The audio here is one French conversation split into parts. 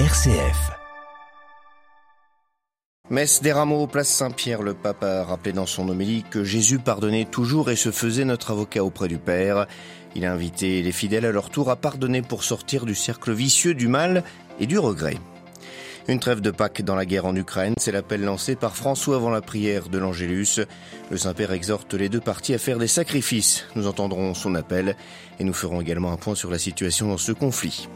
RCF. Messe des Rameaux, place Saint-Pierre, le pape a rappelé dans son homélie que Jésus pardonnait toujours et se faisait notre avocat auprès du Père. Il a invité les fidèles à leur tour à pardonner pour sortir du cercle vicieux du mal et du regret. Une trêve de Pâques dans la guerre en Ukraine, c'est l'appel lancé par François avant la prière de l'Angélus. Le Saint-Père exhorte les deux parties à faire des sacrifices. Nous entendrons son appel et nous ferons également un point sur la situation dans ce conflit.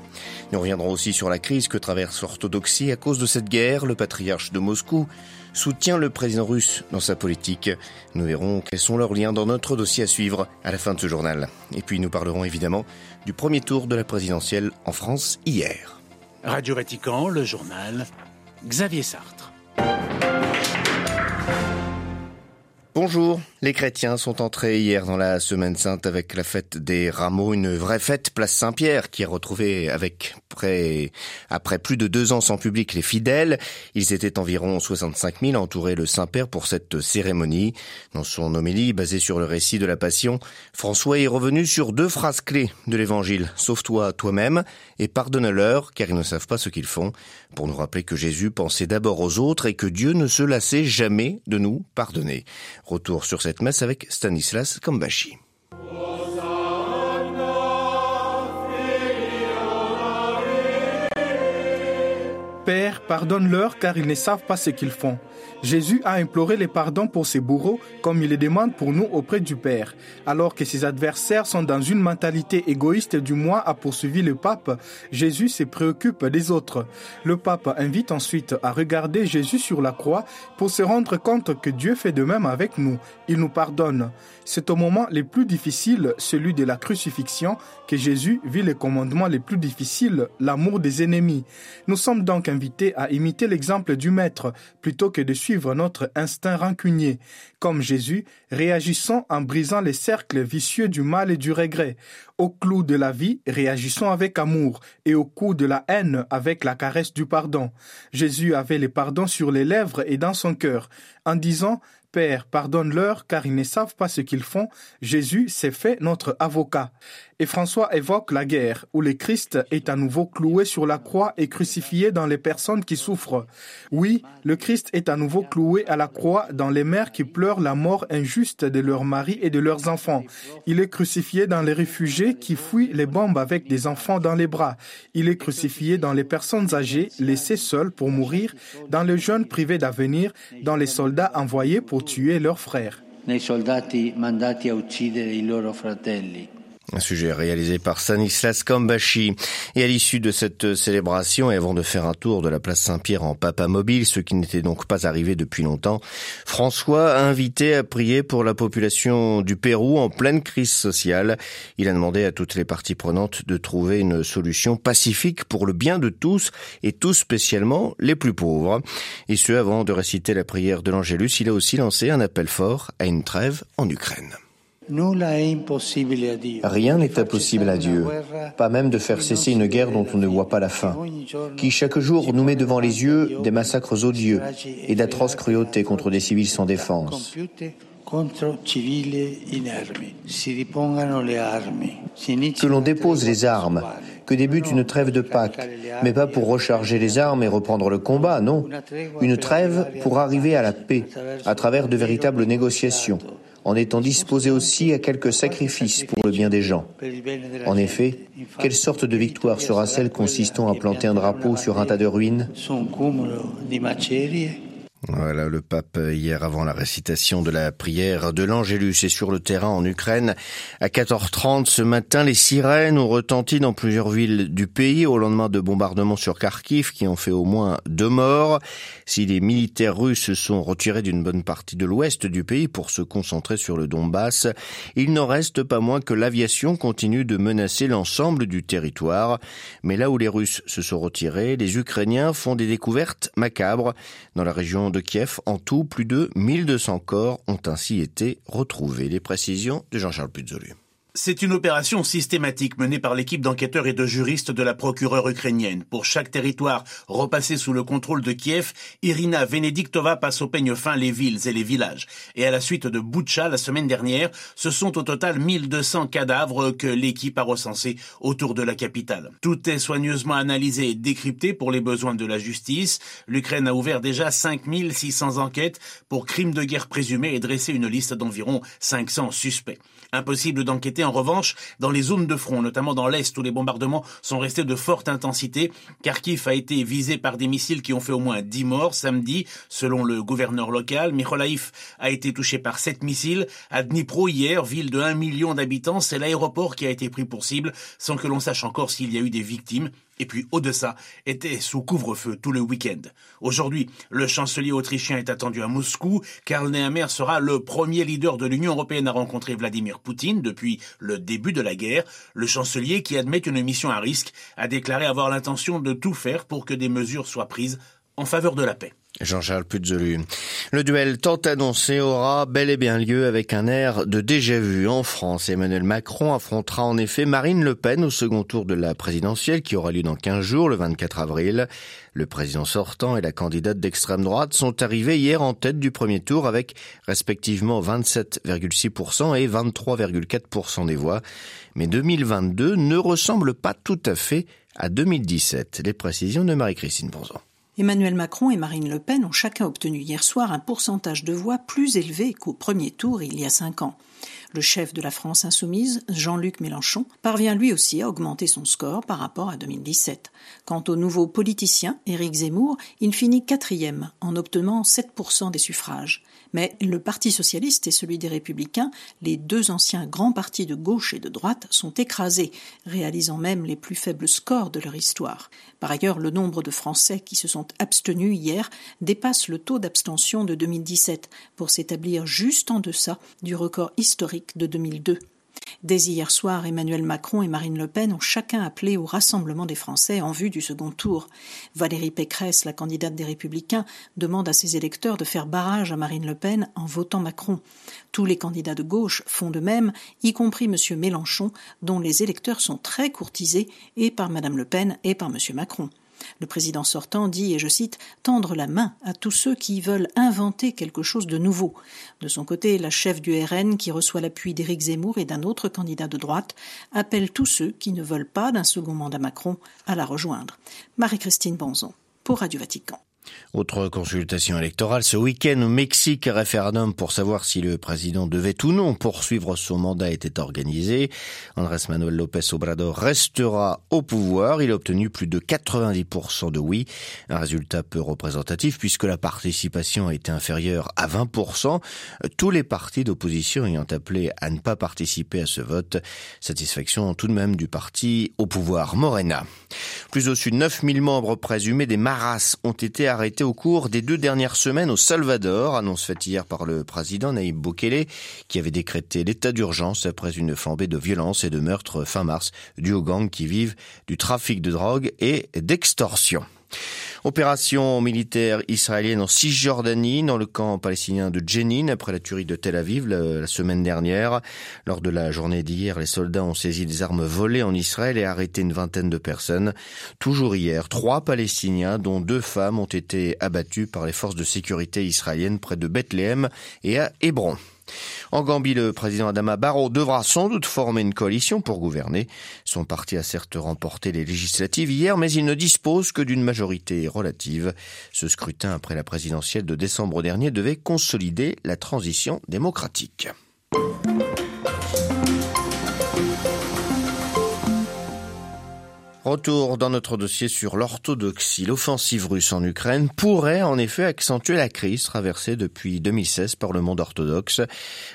Nous reviendrons aussi sur la crise que traverse l'orthodoxie à cause de cette guerre. Le patriarche de Moscou soutient le président russe dans sa politique. Nous verrons quels sont leurs liens dans notre dossier à suivre à la fin de ce journal. Et puis nous parlerons évidemment du premier tour de la présidentielle en France hier. Radio Vatican, le journal, Xavier Sartre. Bonjour, les chrétiens sont entrés hier dans la Semaine Sainte avec la fête des rameaux, une vraie fête place Saint-Pierre qui a retrouvé avec près, après plus de deux ans sans public les fidèles. Ils étaient environ 65 000 à entourer le Saint-Père pour cette cérémonie. Dans son homélie basée sur le récit de la Passion, François est revenu sur deux phrases clés de l'Évangile. Sauve-toi toi-même et pardonne-leur car ils ne savent pas ce qu'ils font pour nous rappeler que Jésus pensait d'abord aux autres et que Dieu ne se lassait jamais de nous pardonner. Retour sur cette messe avec Stanislas Kambashi. Père, pardonne-leur car ils ne savent pas ce qu'ils font. Jésus a imploré les pardons pour ses bourreaux comme il les demande pour nous auprès du Père. Alors que ses adversaires sont dans une mentalité égoïste du moi a poursuivi le pape, Jésus se préoccupe des autres. Le pape invite ensuite à regarder Jésus sur la croix pour se rendre compte que Dieu fait de même avec nous. Il nous pardonne. C'est au moment les plus difficiles, celui de la crucifixion, que Jésus vit les commandements les plus difficiles, l'amour des ennemis. Nous sommes donc invités à imiter l'exemple du Maître plutôt que de suivre notre instinct rancunier. Comme Jésus, réagissons en brisant les cercles vicieux du mal et du regret. Au clou de la vie, réagissons avec amour et au coup de la haine avec la caresse du pardon. Jésus avait le pardon sur les lèvres et dans son cœur. En disant Père, pardonne-leur car ils ne savent pas ce qu'ils font, Jésus s'est fait notre avocat. Et François évoque la guerre, où le Christ est à nouveau cloué sur la croix et crucifié dans les personnes qui souffrent. Oui, le Christ est à nouveau cloué à la croix dans les mères qui pleurent la mort injuste de leurs maris et de leurs enfants. Il est crucifié dans les réfugiés qui fuient les bombes avec des enfants dans les bras. Il est crucifié dans les personnes âgées laissées seules pour mourir, dans les jeunes privés d'avenir, dans les soldats envoyés pour tuer leurs frères. Un sujet réalisé par Stanislas Kambashi. Et à l'issue de cette célébration, et avant de faire un tour de la place Saint-Pierre en papa mobile, ce qui n'était donc pas arrivé depuis longtemps, François a invité à prier pour la population du Pérou en pleine crise sociale. Il a demandé à toutes les parties prenantes de trouver une solution pacifique pour le bien de tous, et tout spécialement les plus pauvres. Et ce, avant de réciter la prière de l'Angélus, il a aussi lancé un appel fort à une trêve en Ukraine. Rien n'est impossible à Dieu, pas même de faire cesser une guerre dont on ne voit pas la fin, qui chaque jour nous met devant les yeux des massacres odieux et d'atroces cruautés contre des civils sans défense. Que l'on dépose les armes, que débute une trêve de Pâques, mais pas pour recharger les armes et reprendre le combat, non. Une trêve pour arriver à la paix, à travers de véritables négociations en étant disposé aussi à quelques sacrifices pour le bien des gens. En effet, quelle sorte de victoire sera celle consistant à planter un drapeau sur un tas de ruines? Voilà le pape hier avant la récitation de la prière de l'Angélus et sur le terrain en Ukraine. À 14h30 ce matin, les sirènes ont retenti dans plusieurs villes du pays au lendemain de bombardements sur Kharkiv qui ont fait au moins deux morts. Si les militaires russes se sont retirés d'une bonne partie de l'ouest du pays pour se concentrer sur le Donbass, il n'en reste pas moins que l'aviation continue de menacer l'ensemble du territoire. Mais là où les Russes se sont retirés, les Ukrainiens font des découvertes macabres dans la région de Kiev. En tout, plus de 1200 corps ont ainsi été retrouvés. Les précisions de Jean-Charles Puzolu. C'est une opération systématique menée par l'équipe d'enquêteurs et de juristes de la procureure ukrainienne. Pour chaque territoire repassé sous le contrôle de Kiev, Irina Venediktova passe au peigne fin les villes et les villages. Et à la suite de Butcha la semaine dernière, ce sont au total 1200 cadavres que l'équipe a recensés autour de la capitale. Tout est soigneusement analysé et décrypté pour les besoins de la justice. L'Ukraine a ouvert déjà 5600 enquêtes pour crimes de guerre présumés et dressé une liste d'environ 500 suspects. Impossible d'enquêter en revanche dans les zones de front, notamment dans l'Est où les bombardements sont restés de forte intensité. Kharkiv a été visé par des missiles qui ont fait au moins 10 morts samedi, selon le gouverneur local. Mykolaiv a été touché par 7 missiles. À Dnipro hier, ville de 1 million d'habitants, c'est l'aéroport qui a été pris pour cible, sans que l'on sache encore s'il y a eu des victimes et puis au-delà était sous couvre-feu tout le week-end. Aujourd'hui, le chancelier autrichien est attendu à Moscou. Karl Nehammer sera le premier leader de l'Union européenne à rencontrer Vladimir Poutine depuis le début de la guerre. Le chancelier, qui admet une mission à risque, a déclaré avoir l'intention de tout faire pour que des mesures soient prises en faveur de la paix. Jean-Charles Puzolu. Le duel tant annoncé aura bel et bien lieu avec un air de déjà vu en France. Emmanuel Macron affrontera en effet Marine Le Pen au second tour de la présidentielle qui aura lieu dans 15 jours, le 24 avril. Le président sortant et la candidate d'extrême droite sont arrivés hier en tête du premier tour avec respectivement 27,6% et 23,4% des voix. Mais 2022 ne ressemble pas tout à fait à 2017. Les précisions de Marie-Christine Bonzon. Emmanuel Macron et Marine Le Pen ont chacun obtenu hier soir un pourcentage de voix plus élevé qu'au premier tour il y a cinq ans. Le chef de la France insoumise, Jean-Luc Mélenchon, parvient lui aussi à augmenter son score par rapport à 2017. Quant au nouveau politicien, Éric Zemmour, il finit quatrième en obtenant 7% des suffrages. Mais le Parti socialiste et celui des républicains, les deux anciens grands partis de gauche et de droite, sont écrasés, réalisant même les plus faibles scores de leur histoire. Par ailleurs, le nombre de Français qui se sont abstenus hier dépasse le taux d'abstention de 2017 pour s'établir juste en deçà du record historique de 2002. Dès hier soir, Emmanuel Macron et Marine Le Pen ont chacun appelé au rassemblement des Français en vue du second tour. Valérie Pécresse, la candidate des Républicains, demande à ses électeurs de faire barrage à Marine Le Pen en votant Macron. Tous les candidats de gauche font de même, y compris M. Mélenchon, dont les électeurs sont très courtisés et par Mme Le Pen et par M. Macron. Le président sortant dit, et je cite, tendre la main à tous ceux qui veulent inventer quelque chose de nouveau. De son côté, la chef du RN, qui reçoit l'appui d'Éric Zemmour et d'un autre candidat de droite, appelle tous ceux qui ne veulent pas d'un second mandat Macron à la rejoindre. Marie-Christine Bonzon, pour Radio Vatican. Autre consultation électorale ce week-end au Mexique, un référendum pour savoir si le président devait ou non poursuivre son mandat était organisé. Andrés Manuel López Obrador restera au pouvoir. Il a obtenu plus de 90% de oui. Un résultat peu représentatif puisque la participation a été inférieure à 20%. Tous les partis d'opposition ayant appelé à ne pas participer à ce vote. Satisfaction tout de même du parti au pouvoir Morena. Plus au sud, 9000 membres présumés des Maras ont été arrêté au cours des deux dernières semaines au Salvador, annonce faite hier par le président Naïb Bukele, qui avait décrété l'état d'urgence après une flambée de violence et de meurtres fin mars dû aux gangs qui vivent du trafic de drogue et d'extorsion. Opération militaire israélienne en Cisjordanie, dans le camp palestinien de Jenin, après la tuerie de Tel Aviv la, semaine dernière. Lors de la journée d'hier, les soldats ont saisi des armes volées en Israël et arrêté une vingtaine de personnes. Toujours hier, trois Palestiniens, dont deux femmes, ont été abattus par les forces de sécurité israéliennes près de Bethléem et à Hébron. En Gambie, le président Adama Barrow devra sans doute former une coalition pour gouverner. Son parti a certes remporté les législatives hier, mais il ne dispose que d'une majorité relative. Ce scrutin après la présidentielle de décembre dernier devait consolider la transition démocratique. Retour dans notre dossier sur l'orthodoxie. L'offensive russe en Ukraine pourrait en effet accentuer la crise traversée depuis 2016 par le monde orthodoxe.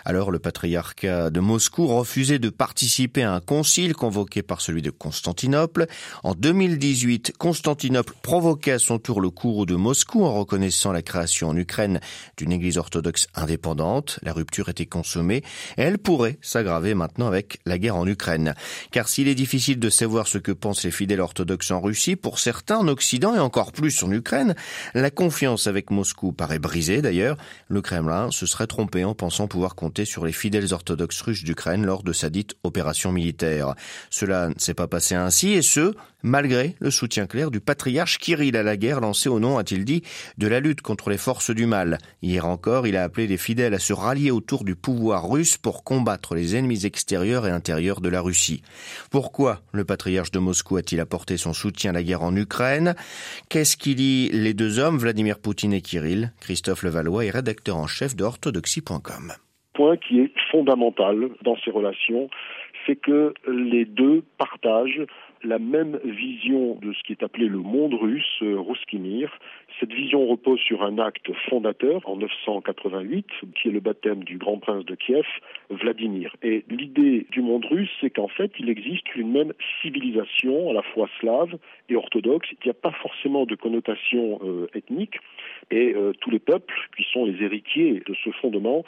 Alors le patriarcat de Moscou refusait de participer à un concile convoqué par celui de Constantinople. En 2018, Constantinople provoquait à son tour le cours de Moscou en reconnaissant la création en Ukraine d'une église orthodoxe indépendante. La rupture était consommée et elle pourrait s'aggraver maintenant avec la guerre en Ukraine. Car s'il est difficile de savoir ce que pensent les fidèles orthodoxes en Russie, pour certains en Occident et encore plus en Ukraine, la confiance avec Moscou paraît brisée d'ailleurs. Le Kremlin se serait trompé en pensant pouvoir compter sur les fidèles orthodoxes russes d'Ukraine lors de sa dite opération militaire. Cela ne s'est pas passé ainsi et ce, malgré le soutien clair du patriarche Kirill à la guerre lancée au nom, a-t-il dit, de la lutte contre les forces du mal. Hier encore, il a appelé les fidèles à se rallier autour du pouvoir russe pour combattre les ennemis extérieurs et intérieurs de la Russie. Pourquoi le patriarche de Moscou a-t-il apporté son soutien à la guerre en Ukraine? Qu'est-ce qui lie les deux hommes, Vladimir Poutine et Kirill? Christophe Levallois est rédacteur en chef de orthodoxie.com. Point qui est fondamental dans ces relations, c'est que les deux partagent la même vision de ce qui est appelé le monde russe, euh, Ruskimir. Cette vision repose sur un acte fondateur en 988, qui est le baptême du grand prince de Kiev, Vladimir. Et l'idée du monde russe, c'est qu'en fait, il existe une même civilisation, à la fois slave et orthodoxe. Il n'y a pas forcément de connotation euh, ethnique. Et euh, tous les peuples qui sont les héritiers de ce fondement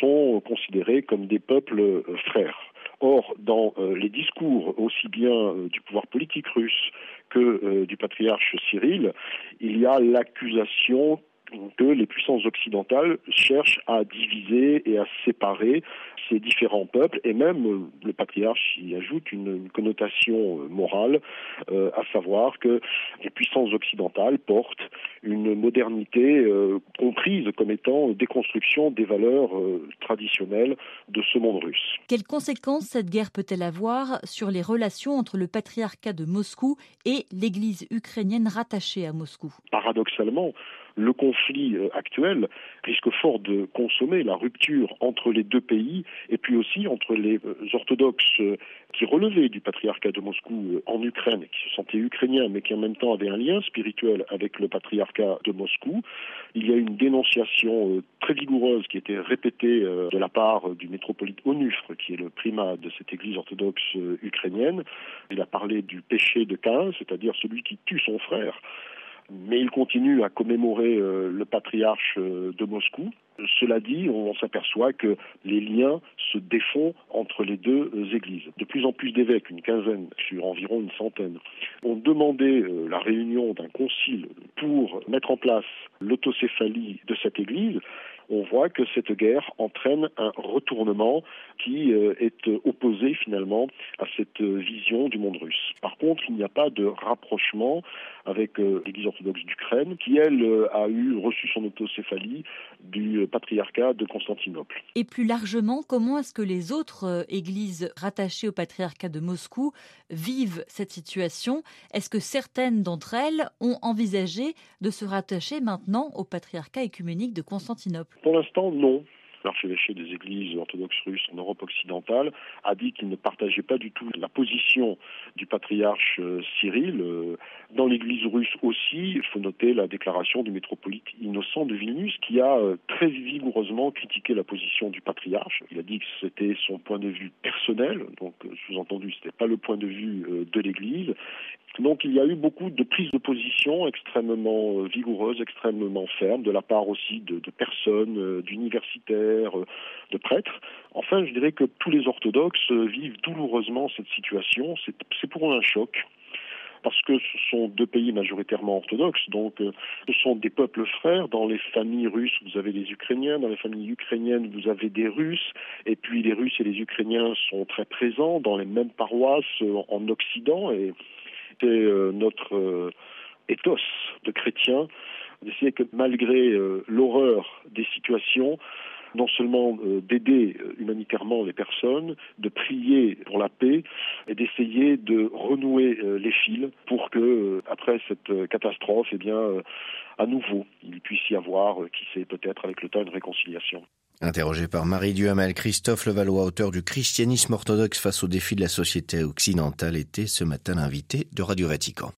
sont considérés comme des peuples frères. Or, dans euh, les discours aussi bien euh, du pouvoir politique russe que euh, du patriarche Cyril, il y a l'accusation que les puissances occidentales cherchent à diviser et à séparer ces différents peuples, et même euh, le patriarche y ajoute une, connotation euh, morale, euh, à savoir que les puissances occidentales portent une modernité comprise comme étant déconstruction des valeurs traditionnelles de ce monde russe. Quelles conséquences cette guerre peut-elle avoir sur les relations entre le patriarcat de Moscou et l'Église ukrainienne rattachée à Moscou? Paradoxalement, le conflit euh, actuel risque fort de consommer la rupture entre les deux pays et puis aussi entre les euh, orthodoxes euh, qui relevaient du patriarcat de Moscou en Ukraine, qui se sentaient ukrainiens mais qui en même temps avaient un lien spirituel avec le patriarcat de Moscou. Il y a une dénonciation très vigoureuse qui été répétée de la part du métropolite Onufre, qui est le primat de cette église orthodoxe ukrainienne. Il a parlé du péché de Cain, c'est-à-dire celui qui tue son frère mais il continue à commémorer euh, le patriarche euh, de Moscou. Cela dit, on s'aperçoit que les liens se défont entre les deux euh, églises. De plus en plus d'évêques, une quinzaine sur environ une centaine, ont demandé la réunion d'un concile pour mettre en place l'autocéphalie de cette église on voit que cette guerre entraîne un retournement qui euh, est opposé finalement à cette vision du monde russe. Par contre, il n'y a pas de rapprochement avec euh, l'Église orthodoxe d'Ukraine, qui elle euh, a reçu son autocéphalie du patriarcat de Constantinople. Et plus largement, comment est-ce que les autres églises rattachées au patriarcat de Moscou vivent cette situation? Est-ce que certaines d'entre elles ont envisagé de se rattacher maintenant au patriarcat écuménique de Constantinople? Pour l'instant, non. L'archevêché des églises orthodoxes russes en Europe occidentale a dit qu'il ne partageait pas du tout la position du patriarche euh, Cyril. Euh, dans l'église russe aussi, il faut noter la déclaration du métropolite Innocent de Vilnius qui a euh, très vigoureusement critiqué la position du patriarche. Il a dit que c'était son point de vue personnel, donc sous-entendu, ce n'était pas le point de vue de l'église, donc il y a eu beaucoup de prises de position extrêmement euh, vigoureuses, extrêmement fermes, de la part aussi de, personnes, euh, d'universitaires, euh, de prêtres. Enfin, je dirais que tous les orthodoxes vivent douloureusement cette situation. C'est pour eux un choc parce que ce sont deux pays majoritairement orthodoxes, donc ce sont des peuples frères. Dans les familles russes, vous avez les Ukrainiens, dans les familles ukrainiennes, vous avez des Russes, et puis les Russes et les Ukrainiens sont très présents dans les mêmes paroisses en Occident, c'était euh, notre euh, ethos de chrétiens d'essayer que malgré euh, l'horreur des situations, non seulement d'aider humanitairement les personnes, de prier pour la paix et d'essayer de renouer les fils pour que, après cette catastrophe, eh bien, à nouveau, il puisse y avoir, qui sait peut-être avec le temps, une réconciliation. Interrogé par Marie Duhamel, Christophe Levallois, auteur du Christianisme orthodoxe face aux défis de la société occidentale, était ce matin l'invité de Radio Vatican.